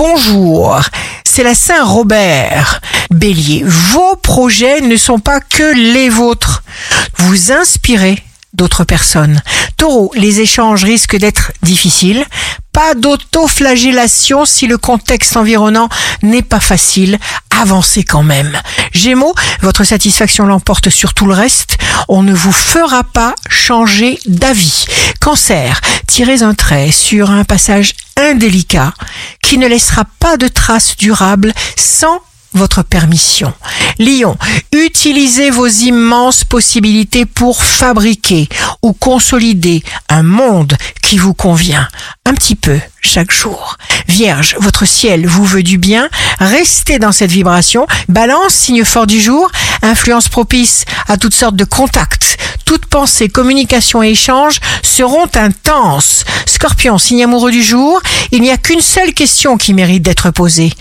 bonjour. C'est la Saint-Robert. Bélier, vos projets ne sont pas que les vôtres. Vous inspirez d'autres personnes. Taureau, les échanges risquent d'être difficiles. Pas d'autoflagellation si le contexte environnant n'est pas facile. Avancez quand même. Gémeaux, votre satisfaction l'emporte sur tout le reste. On ne vous fera pas changer d'avis. Cancer, tirez un trait sur un passage indélicat qui ne laissera pas de traces durables sans votre permission. Lion, utilisez vos immenses possibilités pour fabriquer ou consolider un monde qui vous convient un petit peu chaque jour. Vierge, votre ciel vous veut du bien, restez dans cette vibration. Balance, signe fort du jour, influence propice à toutes sortes de contacts. Toutes pensées, communication et échanges seront intenses. Scorpion, signe amoureux du jour, il n'y a qu'une seule question qui mérite d'être posée.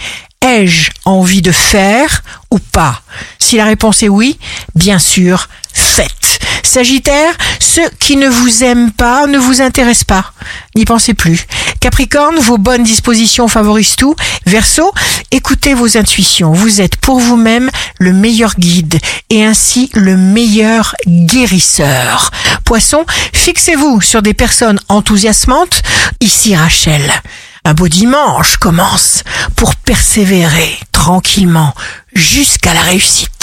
Ai-je envie de faire ou pas? Si la réponse est oui, bien sûr, faites. Sagittaire, ceux qui ne vous aiment pas ne vous intéressent pas. N'y pensez plus. Capricorne, vos bonnes dispositions favorisent tout. Verseau, écoutez vos intuitions. Vous êtes pour vous-même le meilleur guide et ainsi le meilleur guérisseur. Poisson, fixez-vous sur des personnes enthousiasmantes. Ici Rachel. Un beau dimanche commence pour persévérer tranquillement jusqu'à la réussite.